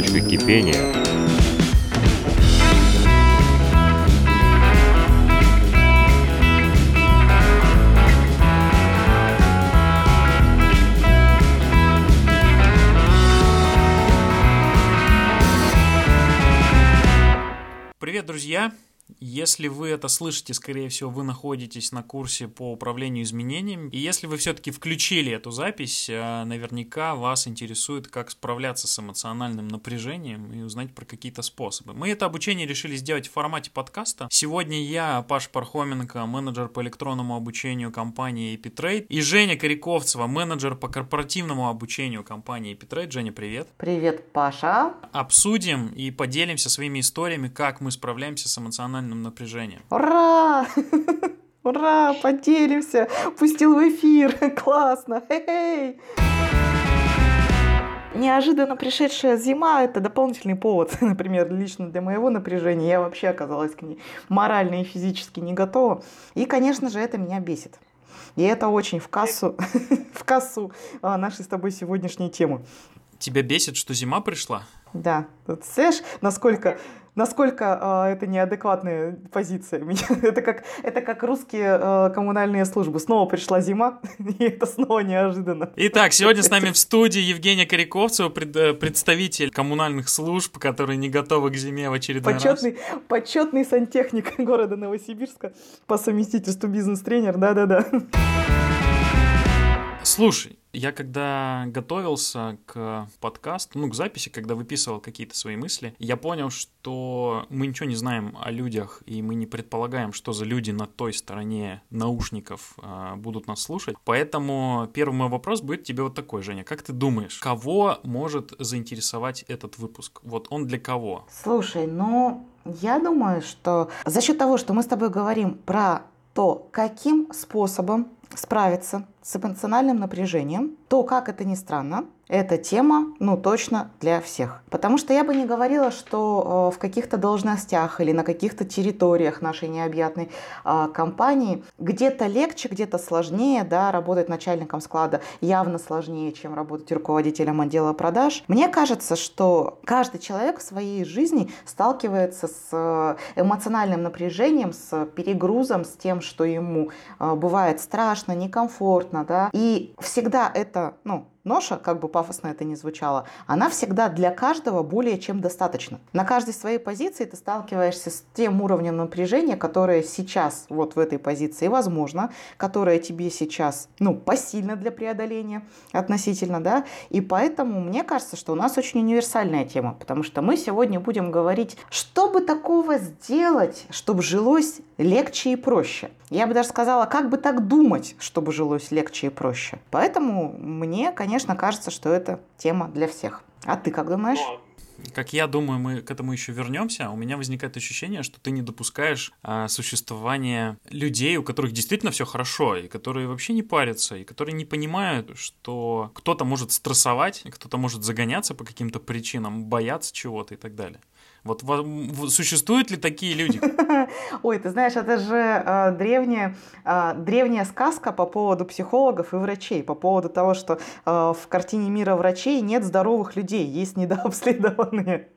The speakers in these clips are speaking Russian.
точка кипения. Если вы это слышите, скорее всего, вы находитесь на курсе по управлению изменениями. И если вы все-таки включили эту запись, э, наверняка вас интересует, как справляться с эмоциональным напряжением и узнать про какие-то способы. Мы это обучение решили сделать в формате подкаста. Сегодня я, Паш Пархоменко, менеджер по электронному обучению компании EpiTrade, и Женя Коряковцева, менеджер по корпоративному обучению компании EpiTrade. Женя, привет! Привет, Паша! Обсудим и поделимся своими историями, как мы справляемся с эмоциональным эмоциональным напряжением. Ура! Ура! Поделимся! Пустил в эфир! Классно! Хей-хей! Неожиданно пришедшая зима – это дополнительный повод, например, лично для моего напряжения. Я вообще оказалась к ней морально и физически не готова. И, конечно же, это меня бесит. И это очень в кассу, в кассу а, нашей с тобой сегодняшней темы. Тебя бесит, что зима пришла? Да. Тут, знаешь, насколько насколько э, это неадекватная позиция. это, как, это как русские э, коммунальные службы. Снова пришла зима, и это снова неожиданно. Итак, сегодня с нами в студии Евгения Коряковцева, пред, э, представитель коммунальных служб, которые не готовы к зиме в очередной почетный, раз. Почетный сантехник города Новосибирска по совместительству бизнес-тренер, да-да-да. Слушай, я когда готовился к подкасту, ну, к записи, когда выписывал какие-то свои мысли, я понял, что мы ничего не знаем о людях, и мы не предполагаем, что за люди на той стороне наушников э, будут нас слушать. Поэтому первый мой вопрос будет тебе вот такой, Женя. Как ты думаешь, кого может заинтересовать этот выпуск? Вот он для кого? Слушай, ну, я думаю, что за счет того, что мы с тобой говорим про то, каким способом справиться с эмоциональным напряжением, то, как это ни странно, эта тема, ну, точно для всех. Потому что я бы не говорила, что э, в каких-то должностях или на каких-то территориях нашей необъятной э, компании где-то легче, где-то сложнее, да, работать начальником склада явно сложнее, чем работать руководителем отдела продаж. Мне кажется, что каждый человек в своей жизни сталкивается с э, эмоциональным напряжением, с перегрузом, с тем, что ему э, бывает страшно, некомфортно, да, и всегда это, ну, ноша, как бы пафосно это ни звучало, она всегда для каждого более чем достаточно. На каждой своей позиции ты сталкиваешься с тем уровнем напряжения, которое сейчас вот в этой позиции возможно, которое тебе сейчас, ну, посильно для преодоления относительно, да, и поэтому мне кажется, что у нас очень универсальная тема, потому что мы сегодня будем говорить, что бы такого сделать, чтобы жилось легче и проще. Я бы даже сказала, как бы так думать, чтобы жилось легче и проще. Поэтому мне, конечно, кажется, что это тема для всех. А ты как думаешь? как я думаю, мы к этому еще вернемся, у меня возникает ощущение, что ты не допускаешь а, существования людей, у которых действительно все хорошо, и которые вообще не парятся, и которые не понимают, что кто-то может стрессовать, кто-то может загоняться по каким-то причинам, бояться чего-то и так далее. Вот существуют ли такие люди? Ой, ты знаешь, это же э, древняя, э, древняя сказка по поводу психологов и врачей, по поводу того, что э, в картине мира врачей нет здоровых людей, есть недообследованные.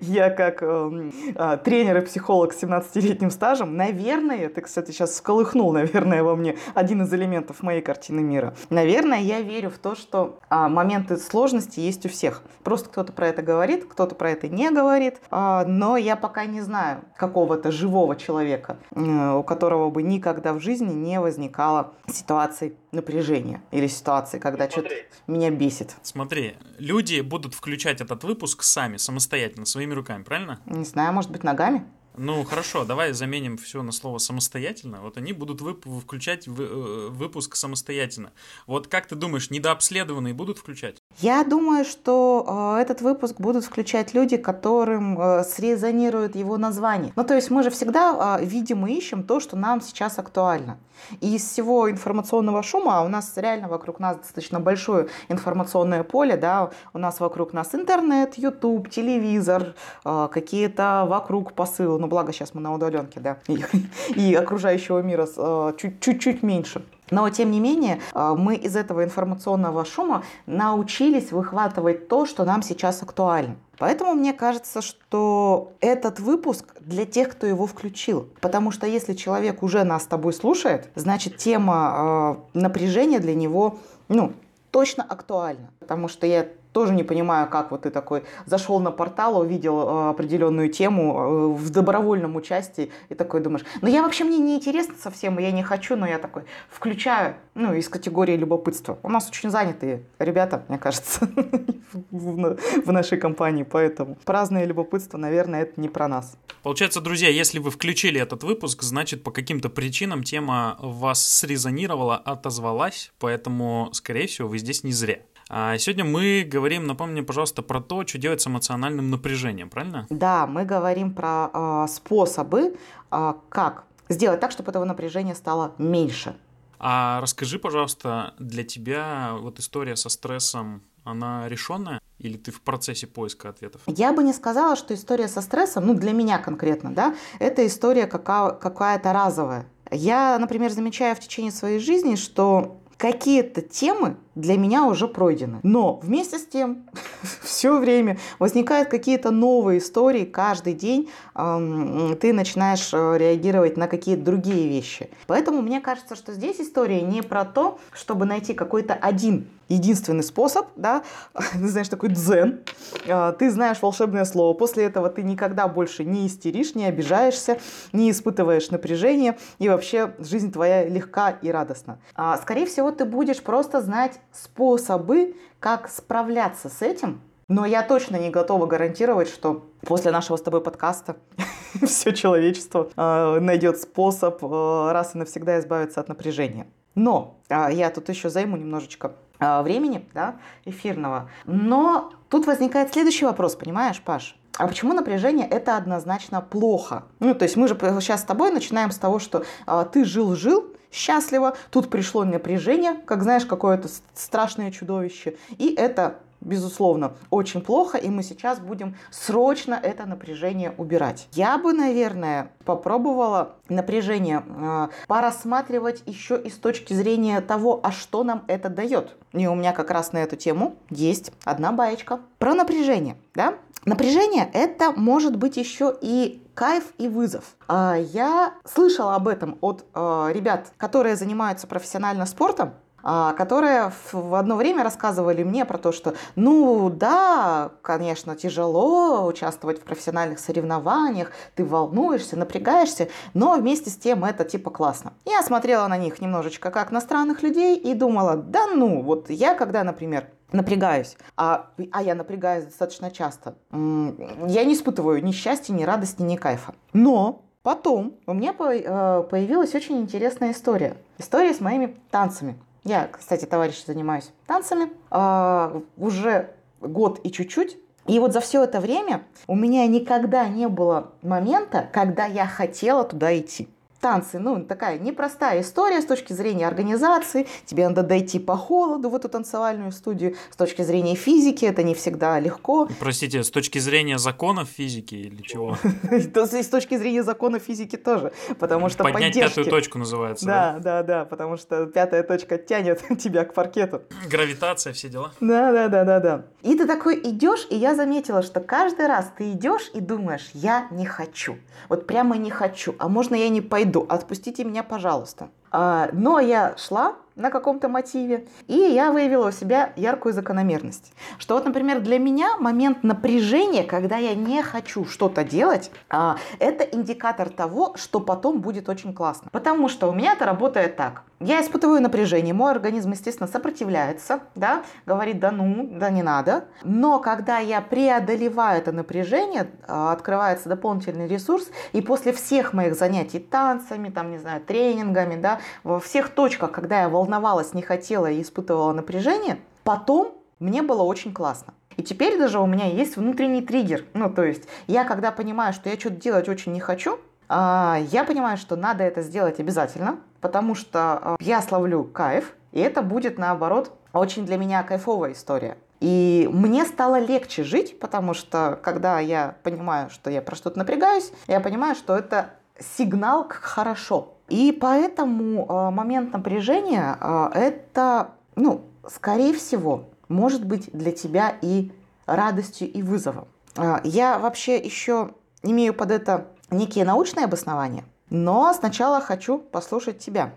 Я как э, э, тренер и психолог с 17-летним стажем, наверное, ты, кстати, сейчас всколыхнул, наверное, во мне один из элементов моей картины мира. Наверное, я верю в то, что э, моменты сложности есть у всех. Просто кто-то про это говорит, кто-то про это не говорит. Э, но я пока не знаю какого-то живого человека, э, у которого бы никогда в жизни не возникало ситуации напряжения или ситуации, когда что-то меня бесит. Смотри, люди будут включать этот выпуск сами, самостоятельно, своими руками, правильно? Не знаю, может быть, ногами? Ну хорошо, давай заменим все на слово самостоятельно. Вот они будут вып- включать в- э, выпуск самостоятельно. Вот как ты думаешь, недообследованные будут включать? Я думаю, что э, этот выпуск будут включать люди, которым э, срезонирует его название. Ну то есть мы же всегда э, видим и ищем то, что нам сейчас актуально. И из всего информационного шума, а у нас реально вокруг нас достаточно большое информационное поле, да, у нас вокруг нас интернет, YouTube, телевизор, э, какие-то вокруг посылы но благо сейчас мы на удаленке, да, и, и окружающего мира э, чуть-чуть меньше. Но, тем не менее, э, мы из этого информационного шума научились выхватывать то, что нам сейчас актуально. Поэтому мне кажется, что этот выпуск для тех, кто его включил. Потому что если человек уже нас с тобой слушает, значит тема э, напряжения для него ну, точно актуальна. Потому что я тоже не понимаю, как вот ты такой зашел на портал, увидел э, определенную тему э, в добровольном участии и такой думаешь, ну я вообще мне не интересно совсем, я не хочу, но я такой включаю, ну, из категории любопытства. У нас очень занятые ребята, мне кажется, в нашей компании, поэтому праздное любопытство, наверное, это не про нас. Получается, друзья, если вы включили этот выпуск, значит, по каким-то причинам тема вас срезонировала, отозвалась, поэтому, скорее всего, вы здесь не зря. А сегодня мы говорим, напомни, пожалуйста, про то, что делать с эмоциональным напряжением, правильно? Да, мы говорим про э, способы, э, как сделать так, чтобы этого напряжения стало меньше. А расскажи, пожалуйста, для тебя вот история со стрессом, она решенная? Или ты в процессе поиска ответов? Я бы не сказала, что история со стрессом, ну для меня конкретно, да, это история какая- какая-то разовая. Я, например, замечаю в течение своей жизни, что какие-то темы для меня уже пройдены. Но вместе с тем все время возникают какие-то новые истории каждый день. ты начинаешь э, реагировать на какие-то другие вещи. Поэтому мне кажется, что здесь история не про то, чтобы найти какой-то один единственный способ, да, ты знаешь, такой дзен, а, ты знаешь волшебное слово, после этого ты никогда больше не истеришь, не обижаешься, не испытываешь напряжения, и вообще жизнь твоя легка и радостна. А, скорее всего, ты будешь просто знать способы, как справляться с этим, но я точно не готова гарантировать, что после нашего с тобой подкаста все человечество а, найдет способ раз и навсегда избавиться от напряжения. Но я тут еще займу немножечко времени да, эфирного. Но тут возникает следующий вопрос, понимаешь, Паш? А почему напряжение это однозначно плохо? Ну, то есть мы же сейчас с тобой начинаем с того, что а, ты жил-жил, счастливо, тут пришло напряжение, как знаешь, какое-то страшное чудовище, и это безусловно, очень плохо, и мы сейчас будем срочно это напряжение убирать. Я бы, наверное, попробовала напряжение э, порассматривать еще и с точки зрения того, а что нам это дает. И у меня как раз на эту тему есть одна баечка. Про напряжение, да? Напряжение это может быть еще и кайф и вызов. А, я слышала об этом от э, ребят, которые занимаются профессионально спортом, которые в одно время рассказывали мне про то, что, ну да, конечно, тяжело участвовать в профессиональных соревнованиях, ты волнуешься, напрягаешься, но вместе с тем это типа классно. Я смотрела на них немножечко как на странных людей и думала, да ну, вот я когда, например, напрягаюсь, а, а я напрягаюсь достаточно часто, я не испытываю ни счастья, ни радости, ни кайфа. Но потом у меня э, появилась очень интересная история. История с моими танцами. Я, кстати, товарищи, занимаюсь танцами э, уже год и чуть-чуть. И вот за все это время у меня никогда не было момента, когда я хотела туда идти танцы, ну, такая непростая история с точки зрения организации. Тебе надо дойти по холоду в эту танцевальную студию. С точки зрения физики это не всегда легко. Простите, с точки зрения законов физики или чего? С точки зрения законов физики тоже, потому что Поднять пятую точку называется, да? Да, да, потому что пятая точка тянет тебя к паркету. Гравитация, все дела. Да, да, да, да, да. И ты такой идешь, и я заметила, что каждый раз ты идешь и думаешь, я не хочу. Вот прямо не хочу. А можно я не пойду? Отпустите меня, пожалуйста. А, но я шла на каком-то мотиве, и я выявила у себя яркую закономерность. Что вот, например, для меня момент напряжения, когда я не хочу что-то делать, а, это индикатор того, что потом будет очень классно. Потому что у меня это работает так. Я испытываю напряжение, мой организм, естественно, сопротивляется, да, говорит, да ну, да не надо. Но когда я преодолеваю это напряжение, а, открывается дополнительный ресурс, и после всех моих занятий танцами, там, не знаю, тренингами, да, во всех точках, когда я волновалась, не хотела и испытывала напряжение, потом мне было очень классно. И теперь даже у меня есть внутренний триггер. Ну, то есть я, когда понимаю, что я что-то делать очень не хочу, а, я понимаю, что надо это сделать обязательно, потому что а, я словлю кайф, и это будет, наоборот, очень для меня кайфовая история. И мне стало легче жить, потому что когда я понимаю, что я про что-то напрягаюсь, я понимаю, что это сигнал к хорошо. И поэтому э, момент напряжения э, это, ну, скорее всего, может быть для тебя и радостью, и вызовом. Э, я вообще еще имею под это некие научные обоснования, но сначала хочу послушать тебя.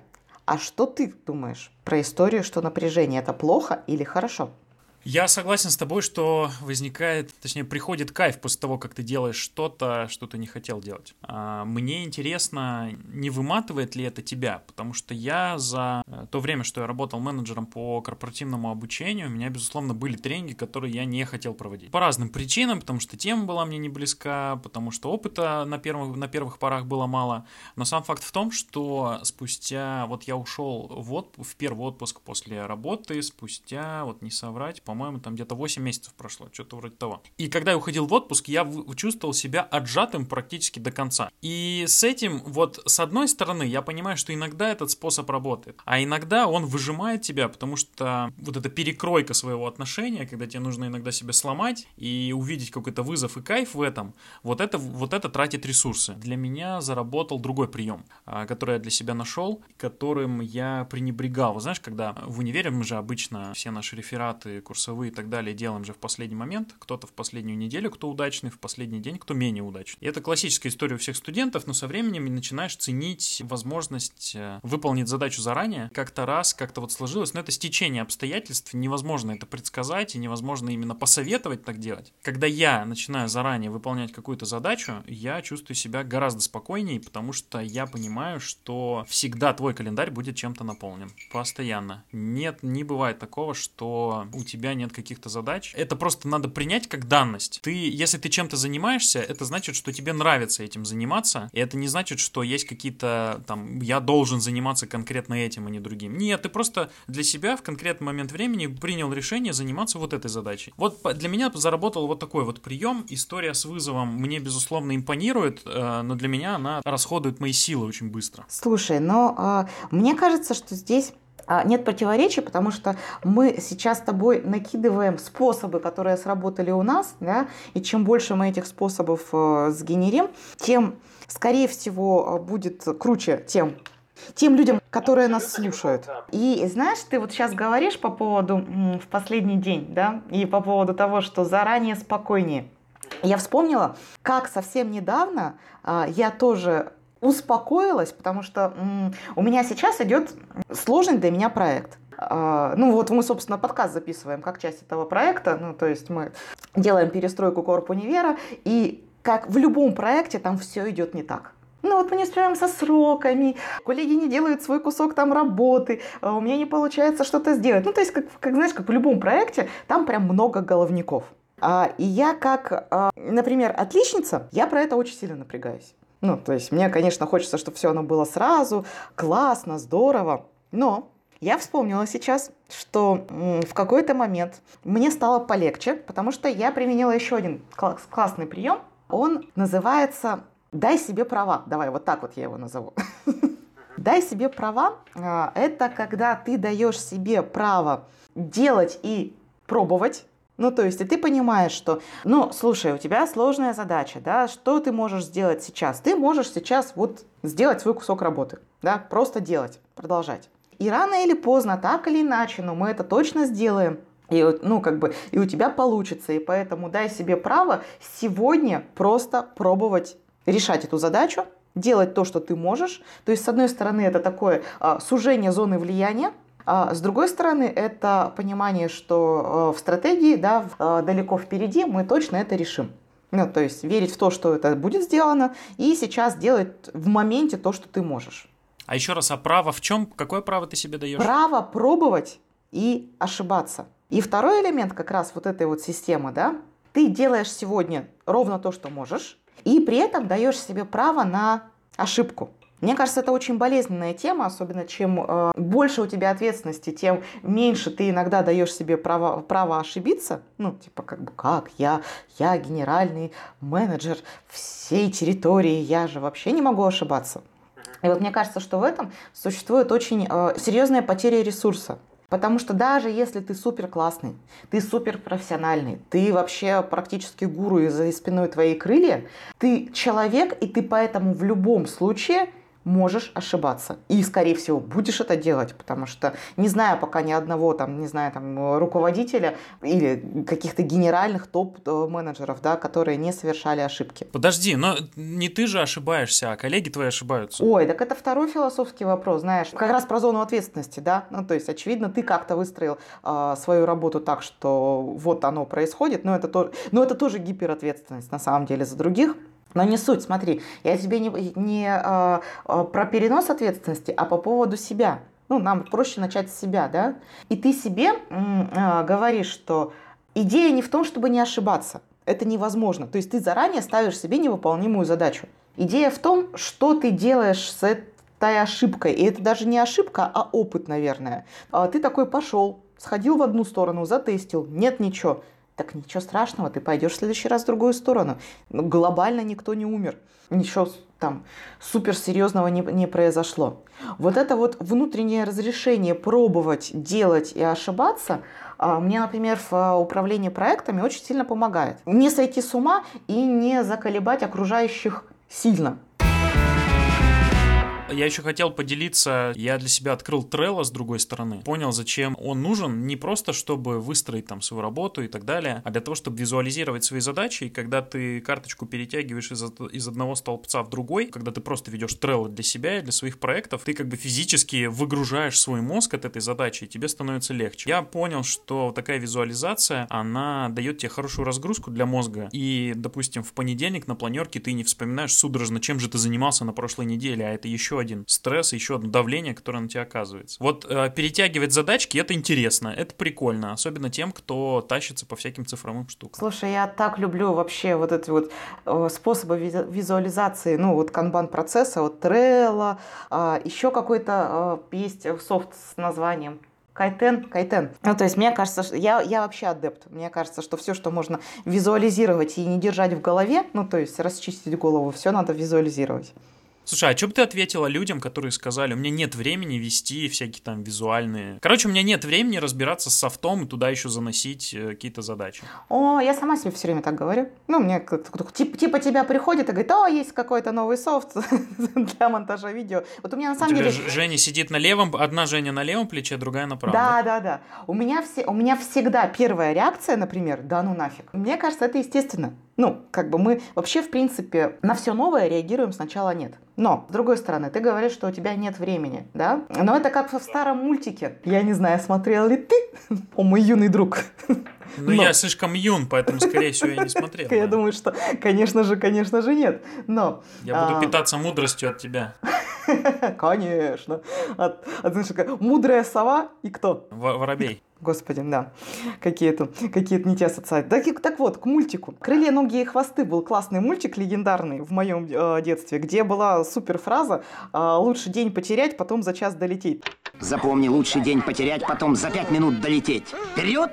А что ты думаешь про историю, что напряжение это плохо или хорошо? Я согласен с тобой, что возникает, точнее, приходит кайф после того, как ты делаешь что-то, что ты не хотел делать. А мне интересно, не выматывает ли это тебя, потому что я за э, то время, что я работал менеджером по корпоративному обучению, у меня, безусловно, были тренинги, которые я не хотел проводить. По разным причинам, потому что тема была мне не близка, потому что опыта на первых, на первых порах было мало. Но сам факт в том, что спустя, вот я ушел в, отп- в первый отпуск после работы, спустя, вот не соврать, по по-моему, там где-то 8 месяцев прошло, что-то вроде того. И когда я уходил в отпуск, я чувствовал себя отжатым практически до конца. И с этим, вот, с одной стороны, я понимаю, что иногда этот способ работает, а иногда он выжимает тебя, потому что вот эта перекройка своего отношения, когда тебе нужно иногда себя сломать и увидеть какой-то вызов и кайф в этом, вот это, вот это тратит ресурсы. Для меня заработал другой прием, а, который я для себя нашел, которым я пренебрегал. Знаешь, когда в универе мы же обычно все наши рефераты, курсы курсовые и так далее делаем же в последний момент. Кто-то в последнюю неделю, кто удачный, в последний день, кто менее удачный. И это классическая история у всех студентов, но со временем начинаешь ценить возможность э, выполнить задачу заранее. Как-то раз, как-то вот сложилось, но это стечение обстоятельств, невозможно это предсказать и невозможно именно посоветовать так делать. Когда я начинаю заранее выполнять какую-то задачу, я чувствую себя гораздо спокойнее, потому что я понимаю, что всегда твой календарь будет чем-то наполнен. Постоянно. Нет, не бывает такого, что у тебя нет каких-то задач. Это просто надо принять как данность. Ты, если ты чем-то занимаешься, это значит, что тебе нравится этим заниматься, и это не значит, что есть какие-то там, я должен заниматься конкретно этим, а не другим. Нет, ты просто для себя в конкретный момент времени принял решение заниматься вот этой задачей. Вот для меня заработал вот такой вот прием. История с вызовом мне, безусловно, импонирует, э, но для меня она расходует мои силы очень быстро. Слушай, но э, мне кажется, что здесь нет противоречий, потому что мы сейчас с тобой накидываем способы, которые сработали у нас, да, и чем больше мы этих способов э, сгенерим, тем, скорее всего, будет круче тем, тем людям, которые нас слушают. И знаешь, ты вот сейчас говоришь по поводу в последний день, да, и по поводу того, что заранее спокойнее. Я вспомнила, как совсем недавно а, я тоже успокоилась, потому что у меня сейчас идет сложный для меня проект. А, ну вот мы, собственно, подкаст записываем как часть этого проекта, ну то есть мы делаем перестройку корп универа, и как в любом проекте там все идет не так. Ну вот мы не успеваем со сроками, коллеги не делают свой кусок там работы, а у меня не получается что-то сделать. Ну то есть, как, как знаешь, как в любом проекте, там прям много головников. А, и я как, а, например, отличница, я про это очень сильно напрягаюсь. Ну, то есть мне, конечно, хочется, чтобы все оно было сразу, классно, здорово. Но я вспомнила сейчас, что в какой-то момент мне стало полегче, потому что я применила еще один класс, классный прием. Он называется «дай себе права». Давай, вот так вот я его назову. Дай себе права а, – это когда ты даешь себе право делать и пробовать, ну, то есть, и ты понимаешь, что, ну, слушай, у тебя сложная задача, да, что ты можешь сделать сейчас? Ты можешь сейчас вот сделать свой кусок работы, да, просто делать, продолжать. И рано или поздно, так или иначе, но мы это точно сделаем. И, ну, как бы, и у тебя получится. И поэтому дай себе право сегодня просто пробовать решать эту задачу, делать то, что ты можешь. То есть, с одной стороны, это такое а, сужение зоны влияния, с другой стороны, это понимание, что э, в стратегии, да, э, далеко впереди мы точно это решим. Ну, то есть верить в то, что это будет сделано, и сейчас делать в моменте то, что ты можешь. А еще раз, а право в чем? Какое право ты себе даешь? Право пробовать и ошибаться. И второй элемент как раз вот этой вот системы, да, ты делаешь сегодня ровно то, что можешь, и при этом даешь себе право на ошибку. Мне кажется, это очень болезненная тема, особенно чем э, больше у тебя ответственности, тем меньше ты иногда даешь себе право, право ошибиться. Ну, типа, как бы, как я, я генеральный менеджер всей территории, я же вообще не могу ошибаться. И вот мне кажется, что в этом существует очень э, серьезная потеря ресурса. Потому что даже если ты супер классный, ты супер профессиональный, ты вообще практически гуру и за спиной твоей крылья, ты человек, и ты поэтому в любом случае можешь ошибаться. И, скорее всего, будешь это делать, потому что не знаю пока ни одного там, не знаю, там, руководителя или каких-то генеральных топ-менеджеров, да, которые не совершали ошибки. Подожди, но не ты же ошибаешься, а коллеги твои ошибаются. Ой, так это второй философский вопрос, знаешь, как раз про зону ответственности, да, ну, то есть, очевидно, ты как-то выстроил э, свою работу так, что вот оно происходит, но это, то, но это тоже гиперответственность на самом деле за других, но не суть, смотри, я тебе не, не а, а, про перенос ответственности, а по поводу себя. Ну, нам проще начать с себя, да? И ты себе а, говоришь, что идея не в том, чтобы не ошибаться. Это невозможно. То есть ты заранее ставишь себе невыполнимую задачу. Идея в том, что ты делаешь с этой ошибкой. И это даже не ошибка, а опыт, наверное. А ты такой пошел, сходил в одну сторону, затестил, нет ничего так ничего страшного, ты пойдешь в следующий раз в другую сторону. Ну, глобально никто не умер. Ничего там суперсерьезного не, не произошло. Вот это вот внутреннее разрешение пробовать, делать и ошибаться, а, мне, например, в а, управлении проектами очень сильно помогает. Не сойти с ума и не заколебать окружающих сильно. Я еще хотел поделиться, я для себя открыл Trello с другой стороны, понял, зачем он нужен, не просто чтобы выстроить там свою работу и так далее, а для того, чтобы визуализировать свои задачи, и когда ты карточку перетягиваешь из, из одного столбца в другой, когда ты просто ведешь Trello для себя и для своих проектов, ты как бы физически выгружаешь свой мозг от этой задачи, и тебе становится легче. Я понял, что такая визуализация, она дает тебе хорошую разгрузку для мозга, и, допустим, в понедельник на планерке ты не вспоминаешь судорожно, чем же ты занимался на прошлой неделе, а это еще один стресс, еще одно давление, которое на тебя оказывается. Вот э, перетягивать задачки это интересно, это прикольно, особенно тем, кто тащится по всяким цифровым штукам. Слушай, я так люблю вообще вот эти вот э, способы визуализации, ну вот канбан процесса, вот Trello, э, а, еще какой-то э, есть софт с названием Кайтен, кайтен. Ну, то есть, мне кажется, что я, я вообще адепт. Мне кажется, что все, что можно визуализировать и не держать в голове, ну, то есть расчистить голову, все надо визуализировать. Слушай, а что бы ты ответила людям, которые сказали, у меня нет времени вести всякие там визуальные... Короче, у меня нет времени разбираться с софтом и туда еще заносить э, какие-то задачи. О, я сама себе все время так говорю. Ну, мне типа, типа тебя приходит и говорит, о, есть какой-то новый софт для монтажа видео. Вот у меня на самом деле... Женя сидит на левом, одна Женя на левом плече, другая на правом. Да, да, да. У меня, все, у меня всегда первая реакция, например, да ну нафиг. Мне кажется, это естественно. Ну, как бы мы вообще, в принципе, на все новое реагируем сначала нет. Но, с другой стороны, ты говоришь, что у тебя нет времени, да? Но это как в старом мультике. Я не знаю, смотрел ли ты, о мой юный друг. Ну, я слишком юн, поэтому, скорее всего, я не смотрел. Я думаю, что, конечно же, конечно же, нет. Но... Я буду а, питаться мудростью от тебя. Конечно. От, от, знаешь, мудрая сова и кто? Воробей. Господи, да. Какие-то какие не те ассоциации. Так, так вот, к мультику. «Крылья, ноги и хвосты» был классный мультик, легендарный в моем э, детстве, где была супер фраза э, «Лучше день потерять, потом за час долететь». Запомни, лучше день потерять, потом за пять минут долететь. Вперед!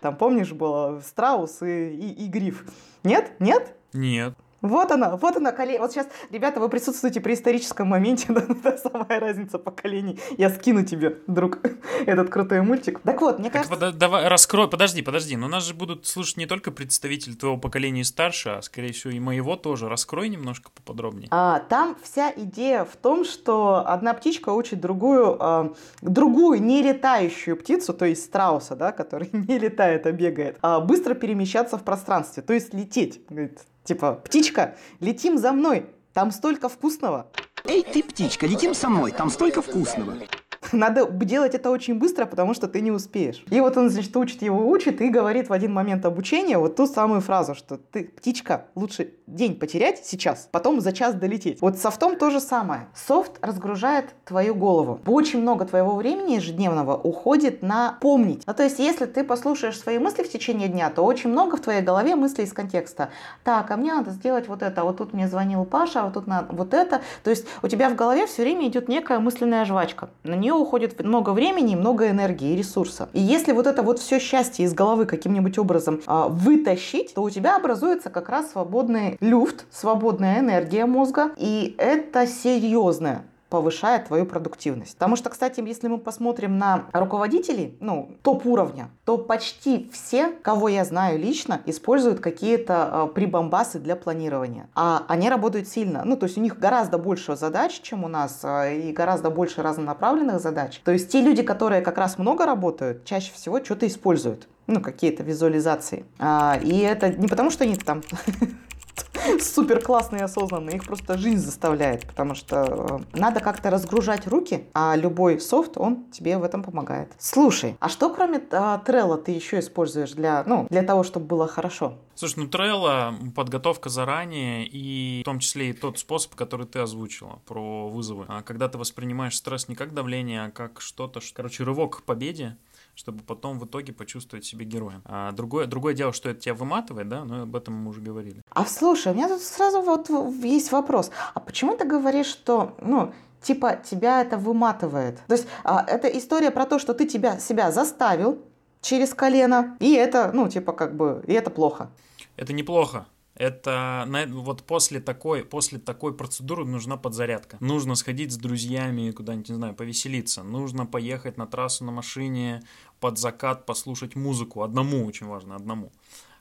Там, помнишь, было Страус и, и, и Гриф? Нет? Нет? Нет. Вот она, вот она, колени. Вот сейчас, ребята, вы присутствуете при историческом моменте, да, да, самая разница поколений. Я скину тебе, друг, этот крутой мультик. Так вот, мне так кажется... Под, давай, раскрой, подожди, подожди, но нас же будут слушать не только представители твоего поколения и старше, а, скорее всего, и моего тоже. Раскрой немножко поподробнее. А, там вся идея в том, что одна птичка учит другую, а, другую не летающую птицу, то есть страуса, да, который не летает, а бегает, а быстро перемещаться в пространстве, то есть лететь. Говорит, Типа, птичка, летим за мной, там столько вкусного. Эй, ты, птичка, летим со мной, там столько вкусного. Надо делать это очень быстро, потому что ты не успеешь. И вот он, значит, учит его, учит и говорит в один момент обучения вот ту самую фразу, что ты, птичка, лучше день потерять сейчас, потом за час долететь. Вот софтом то же самое. Софт разгружает твою голову. Очень много твоего времени ежедневного уходит на помнить. Ну, то есть, если ты послушаешь свои мысли в течение дня, то очень много в твоей голове мыслей из контекста. Так, а мне надо сделать вот это, вот тут мне звонил Паша, а вот тут надо вот это. То есть, у тебя в голове все время идет некая мысленная жвачка. На нее уходит много времени, много энергии и ресурса. И если вот это вот все счастье из головы каким-нибудь образом а, вытащить, то у тебя образуется как раз свободный люфт, свободная энергия мозга. И это серьезная повышает твою продуктивность. Потому что, кстати, если мы посмотрим на руководителей, ну, топ-уровня, то почти все, кого я знаю лично, используют какие-то э, прибамбасы для планирования. А они работают сильно. Ну, то есть у них гораздо больше задач, чем у нас, э, и гораздо больше разнонаправленных задач. То есть те люди, которые как раз много работают, чаще всего что-то используют ну, какие-то визуализации. А, и это не потому, что они там супер классные и осознанные, их просто жизнь заставляет, потому что э, надо как-то разгружать руки, а любой софт, он тебе в этом помогает. Слушай, а что кроме а, Trello ты еще используешь для, ну, для того, чтобы было хорошо? Слушай, ну Trello, подготовка заранее и в том числе и тот способ, который ты озвучила про вызовы. А когда ты воспринимаешь стресс не как давление, а как что-то, короче, рывок к победе, чтобы потом в итоге почувствовать себя героем. А другое, другое дело, что это тебя выматывает, да, но об этом мы уже говорили. А слушай, у меня тут сразу вот есть вопрос. А почему ты говоришь, что, ну, типа тебя это выматывает? То есть а, это история про то, что ты тебя, себя заставил через колено, и это, ну, типа как бы, и это плохо. Это неплохо. Это вот после такой, после такой процедуры нужна подзарядка. Нужно сходить с друзьями куда-нибудь, не знаю, повеселиться. Нужно поехать на трассу на машине под закат, послушать музыку. Одному очень важно, одному.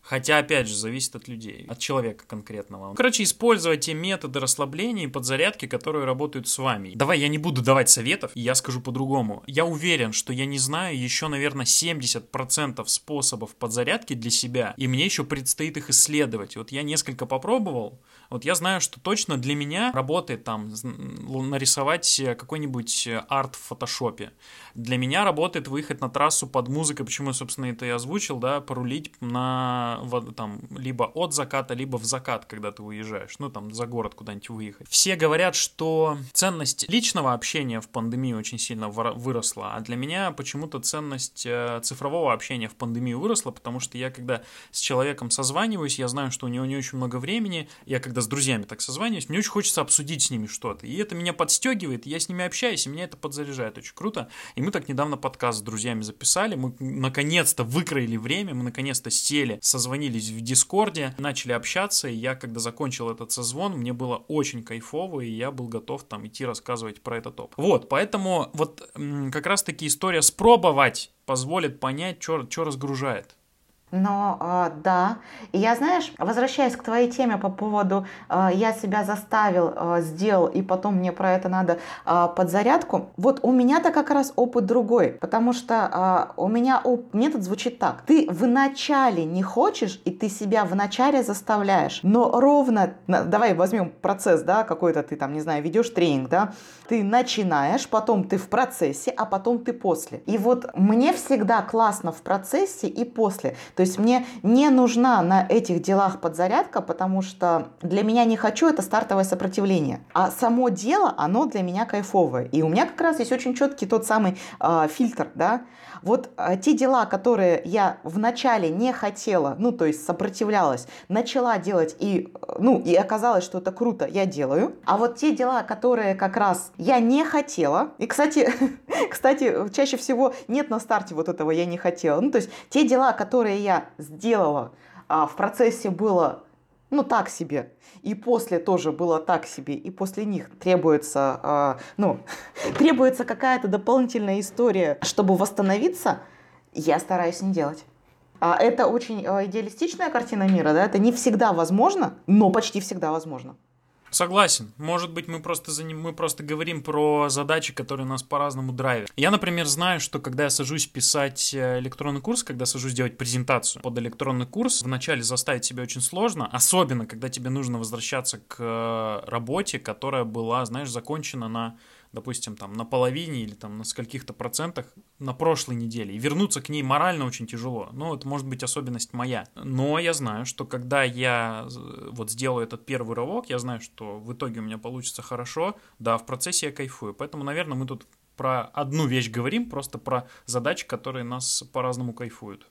Хотя, опять же, зависит от людей, от человека конкретного. Короче, использовать те методы расслабления и подзарядки, которые работают с вами. Давай я не буду давать советов, я скажу по-другому. Я уверен, что я не знаю еще, наверное, 70% способов подзарядки для себя, и мне еще предстоит их исследовать. Вот я несколько попробовал, вот я знаю, что точно для меня работает там нарисовать какой-нибудь арт в фотошопе. Для меня работает выехать на трассу под музыку, почему я, собственно, это и озвучил, да, порулить на, там, либо от заката, либо в закат, когда ты уезжаешь, ну, там, за город куда-нибудь выехать. Все говорят, что ценность личного общения в пандемии очень сильно выросла, а для меня почему-то ценность э, цифрового общения в пандемию выросла, потому что я, когда с человеком созваниваюсь, я знаю, что у него не очень много времени, я когда с друзьями так созваниваюсь, мне очень хочется обсудить с ними что-то, и это меня подстегивает, я с ними общаюсь, и меня это подзаряжает очень круто, и мы так недавно подкаст с друзьями записали, мы наконец-то выкроили время, мы наконец-то сели, созвонились в Дискорде, начали общаться, и я, когда закончил этот созвон, мне было очень кайфово, и я был готов там идти рассказывать про этот опыт. Вот, поэтому вот как раз-таки история спробовать позволит понять, что разгружает. Но э, да, и я, знаешь, возвращаясь к твоей теме по поводу э, я себя заставил, э, сделал, и потом мне про это надо э, подзарядку, вот у меня-то как раз опыт другой, потому что э, у меня оп- метод звучит так. Ты вначале не хочешь, и ты себя вначале заставляешь, но ровно, давай возьмем процесс, да, какой-то ты там, не знаю, ведешь тренинг, да, ты начинаешь, потом ты в процессе, а потом ты после. И вот мне всегда классно в процессе и после. То есть мне не нужна на этих делах подзарядка, потому что для меня не хочу это стартовое сопротивление. А само дело, оно для меня кайфовое. И у меня как раз есть очень четкий тот самый э, фильтр, да, вот э, те дела, которые я вначале не хотела, ну, то есть сопротивлялась, начала делать и, ну, и оказалось, что это круто, я делаю. А вот те дела, которые как раз я не хотела, и, кстати, кстати, чаще всего нет на старте вот этого я не хотела. Ну, то есть те дела, которые я сделала, а, в процессе было ну, так себе. И после тоже было так себе. И после них требуется, э, ну, требуется какая-то дополнительная история, чтобы восстановиться, я стараюсь не делать. А это очень э, идеалистичная картина мира, да, это не всегда возможно, но почти всегда возможно. Согласен. Может быть, мы просто, за ним, мы просто говорим про задачи, которые нас по-разному драйвят. Я, например, знаю, что когда я сажусь писать э, электронный курс, когда сажусь делать презентацию под электронный курс, вначале заставить себя очень сложно, особенно когда тебе нужно возвращаться к э, работе, которая была, знаешь, закончена на допустим, там на половине или там на скольких-то процентах на прошлой неделе. И вернуться к ней морально очень тяжело. Ну, это может быть особенность моя. Но я знаю, что когда я вот сделаю этот первый рывок, я знаю, что в итоге у меня получится хорошо. Да, в процессе я кайфую. Поэтому, наверное, мы тут про одну вещь говорим, просто про задачи, которые нас по-разному кайфуют.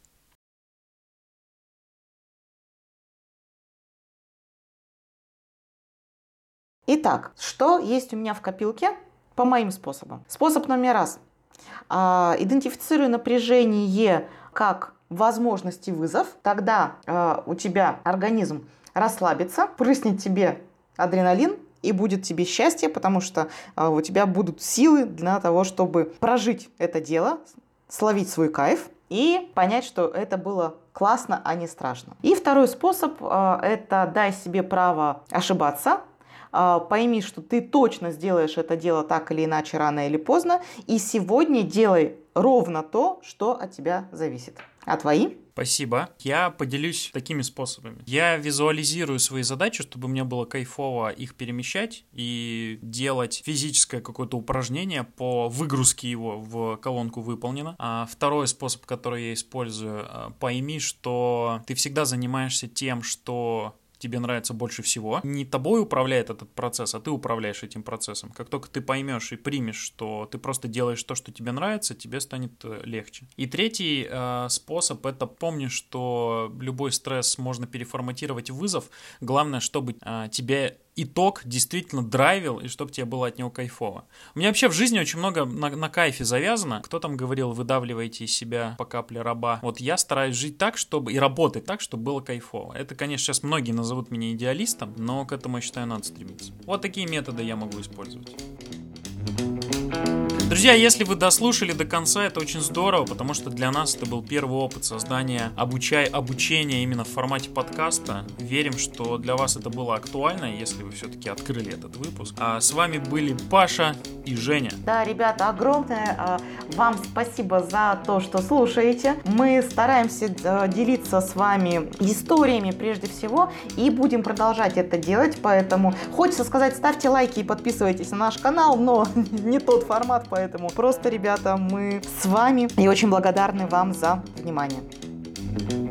Итак, что есть у меня в копилке по моим способам. Способ номер раз. А, идентифицирую напряжение как возможность и вызов. Тогда а, у тебя организм расслабится, прыснет тебе адреналин, и будет тебе счастье, потому что а, у тебя будут силы для того, чтобы прожить это дело, словить свой кайф и понять, что это было классно, а не страшно. И второй способ это дай себе право ошибаться, пойми, что ты точно сделаешь это дело так или иначе, рано или поздно, и сегодня делай ровно то, что от тебя зависит. А твои? Спасибо. Я поделюсь такими способами. Я визуализирую свои задачи, чтобы мне было кайфово их перемещать и делать физическое какое-то упражнение по выгрузке его в колонку выполнено. А второй способ, который я использую, а, пойми, что ты всегда занимаешься тем, что тебе нравится больше всего. Не тобой управляет этот процесс, а ты управляешь этим процессом. Как только ты поймешь и примешь, что ты просто делаешь то, что тебе нравится, тебе станет э, легче. И третий э, способ это помни, что любой стресс можно переформатировать в вызов. Главное, чтобы э, тебе итог действительно драйвил, и чтобы тебе было от него кайфово. У меня вообще в жизни очень много на, на кайфе завязано. Кто там говорил, выдавливайте из себя по капле раба. Вот я стараюсь жить так, чтобы и работать так, чтобы было кайфово. Это, конечно, сейчас многие назовут меня идеалистом, но к этому, я считаю, надо стремиться. Вот такие методы я могу использовать. Друзья, если вы дослушали до конца, это очень здорово, потому что для нас это был первый опыт создания обучай, обучения именно в формате подкаста. Верим, что для вас это было актуально, если вы все-таки открыли этот выпуск. А с вами были Паша и Женя. Да, ребята, огромное а, вам спасибо за то, что слушаете. Мы стараемся а, делиться с вами историями прежде всего и будем продолжать это делать, поэтому хочется сказать, ставьте лайки и подписывайтесь на наш канал, но не тот формат, поэтому Поэтому просто, ребята, мы с вами и очень благодарны вам за внимание. thank you